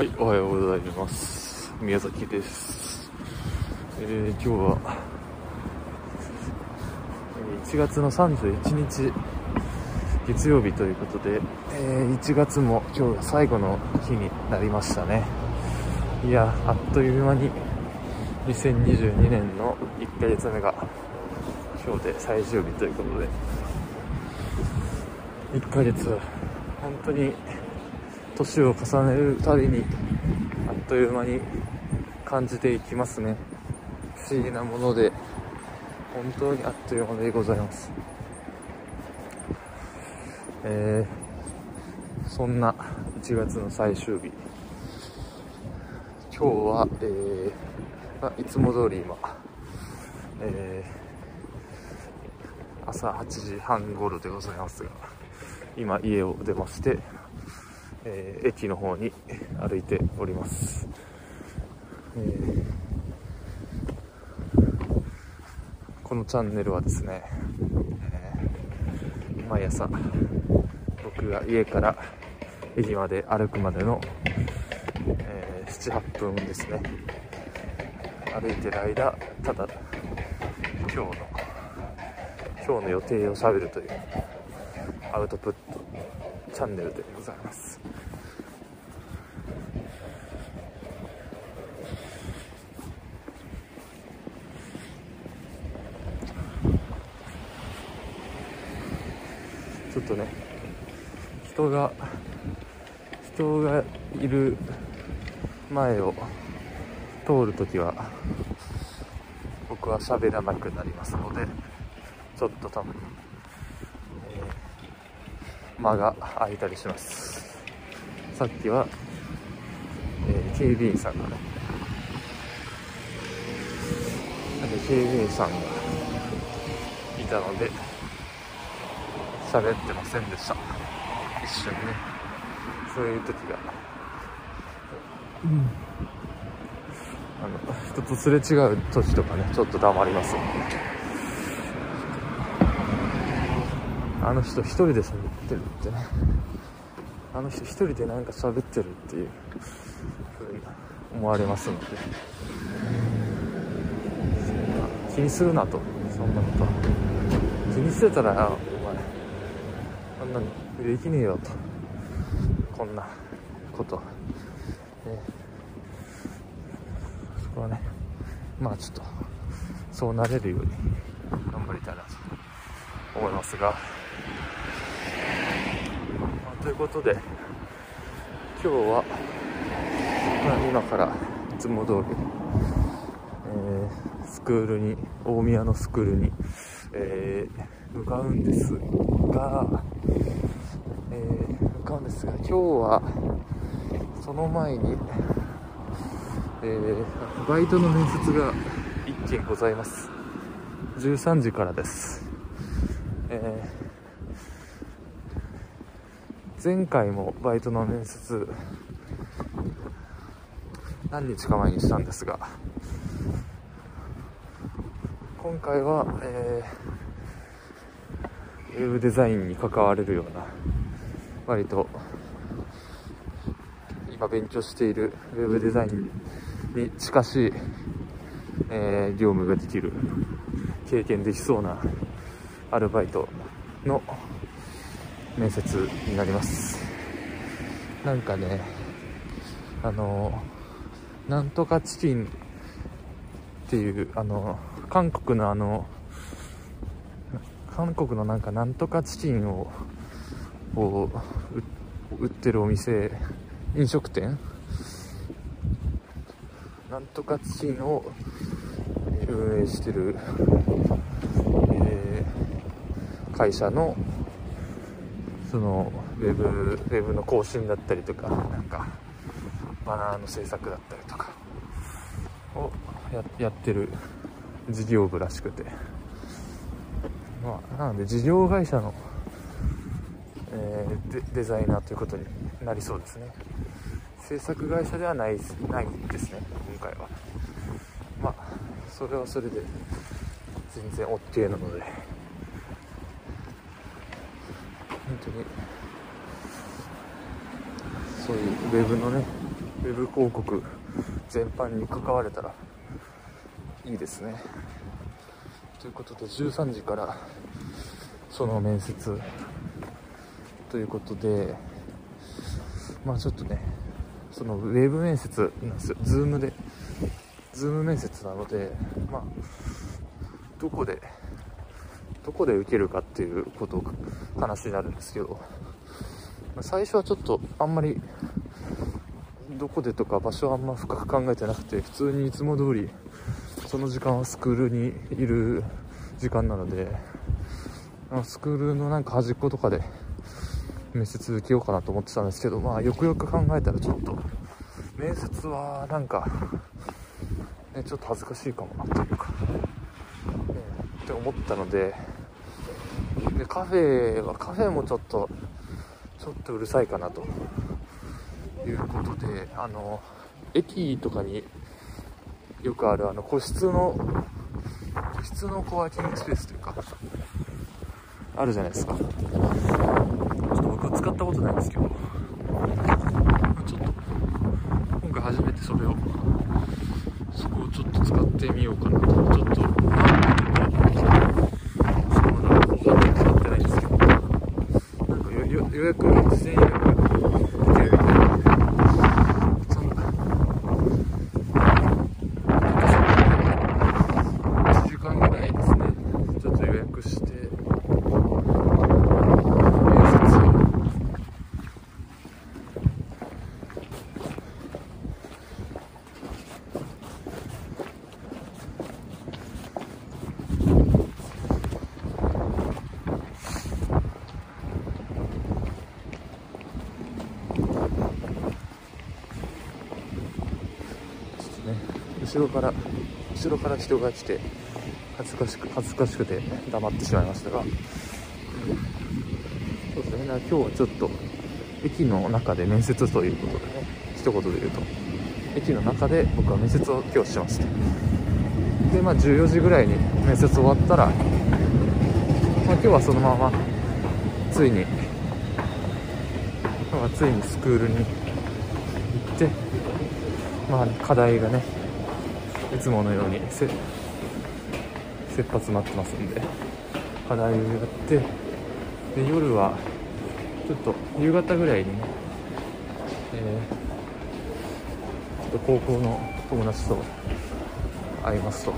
はい、おはようございます。宮崎です。えー、今日は、1月の31日、月曜日ということで、えー、1月も今日が最後の日になりましたね。いや、あっという間に、2022年の1ヶ月目が、今日で最終日ということで、1ヶ月、本当に、年を重ねるたびにあっという間に感じていきますね。不思議なもので本当にあっという間でございます。えー、そんな1月の最終日。今日は、えーまあ、いつも通り今、えー、朝8時半頃でございますが今家を出ましてえー、駅の方に歩いております、えー、このチャンネルはですね、えー、毎朝僕が家から駅まで歩くまでの、え78分ですね。歩いてる間ただ今日の今日の予定をしゃべるというアウトプットチャンネルでございます。っとね人が人がいる前を通るときは僕は喋らなくなりますのでちょっと多分間が空いたりします。さっきは、えー、警備員さんがね警備員さんがいたので喋ってませんでした。一瞬ね。そういう時が。うん。あの人とすれ違う時とかねちょっと黙ります。よねあの人一人で喋ってるってね。あの人一人でなんか喋ってるっていう風に思われますので。気にするなとそんなこと気にしてたらなにできねえよと。こんなこと。ね。そこはねまあちょっとそうなれるように頑張りたいなと思いますが。ということで今日は、まあ、今からいつも通り、えー、スクールに大宮のスクールに、えー、向かうんですが、えー、向かうんですが今日はその前に、えー、バイトの面接が1件ございます。13時からです、えー前回もバイトの面接何日か前にしたんですが今回は、えー、ウェブデザインに関われるような割と今勉強しているウェブデザインに近しい、えー、業務ができる経験できそうなアルバイトの面接になります。なんかねあのなんとかチキンっていうあの韓国のあの韓国のなんかなんとかチキンをを売ってるお店飲食店？なんとかチキンを運営してる、えー、会社のそのウェブウェブの更新だったりとかなんかバナーの制作だったりとかをややってる。事業部らしくて。まあなので事業会社の、えー、デデザイナーということになりそうですね。制作会社ではないないですね今回は。まあそれはそれで全然 OK なので。本当にそういうウェブのねウェブ広告全般に関われたらいいですね。ということで13時からその面接。ということでまあちょっとねそのウェブ面接なんですよ。Zoom で。Zoom 面接なのでまあどこでどこで受けるかっていうことを話になるんですけど最初はちょっとあんまりどこでとか場所はあんま深く考えてなくて普通にいつも通りその時間はスクールにいる時間なのでスクールのなんか端っことかで面接受けようかなと思ってたんですけどまあよくよく考えたらちょっと面接はなんか、ね、ちょっと恥ずかしいかもなというか、ね、って思ったのででカフェはカフェもちょっとちょっとうるさいかなということであの駅とかによくあるあの個室の個室のコワーキングスペースというかあるじゃないですか。ちょっと僕は使ったことないんですけどちょっと今回初めてそれをそこをちょっと使ってみようかなと。ちょっとそうだ他で使ってないんですけどなんか予約事前予約後ろから後ろから人が来て恥ずかしく恥ずかしくて黙ってしまいましたが、そうですね。今日はちょっと駅の中で面接ということでね一言で言うと。駅の中で僕は面接を今日しました。でまあ14時ぐらいに面接終わったら、まあ、今日はそのままついに今日はついにスクールに行ってまあ課題がねいつものようにせ切羽詰まってますんで課題をやってで夜はちょっと夕方ぐらいにね、えー、ちょっと高校の友達と会いますと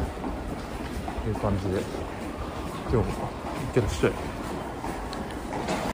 いう感じで今日もいってらっしゃい。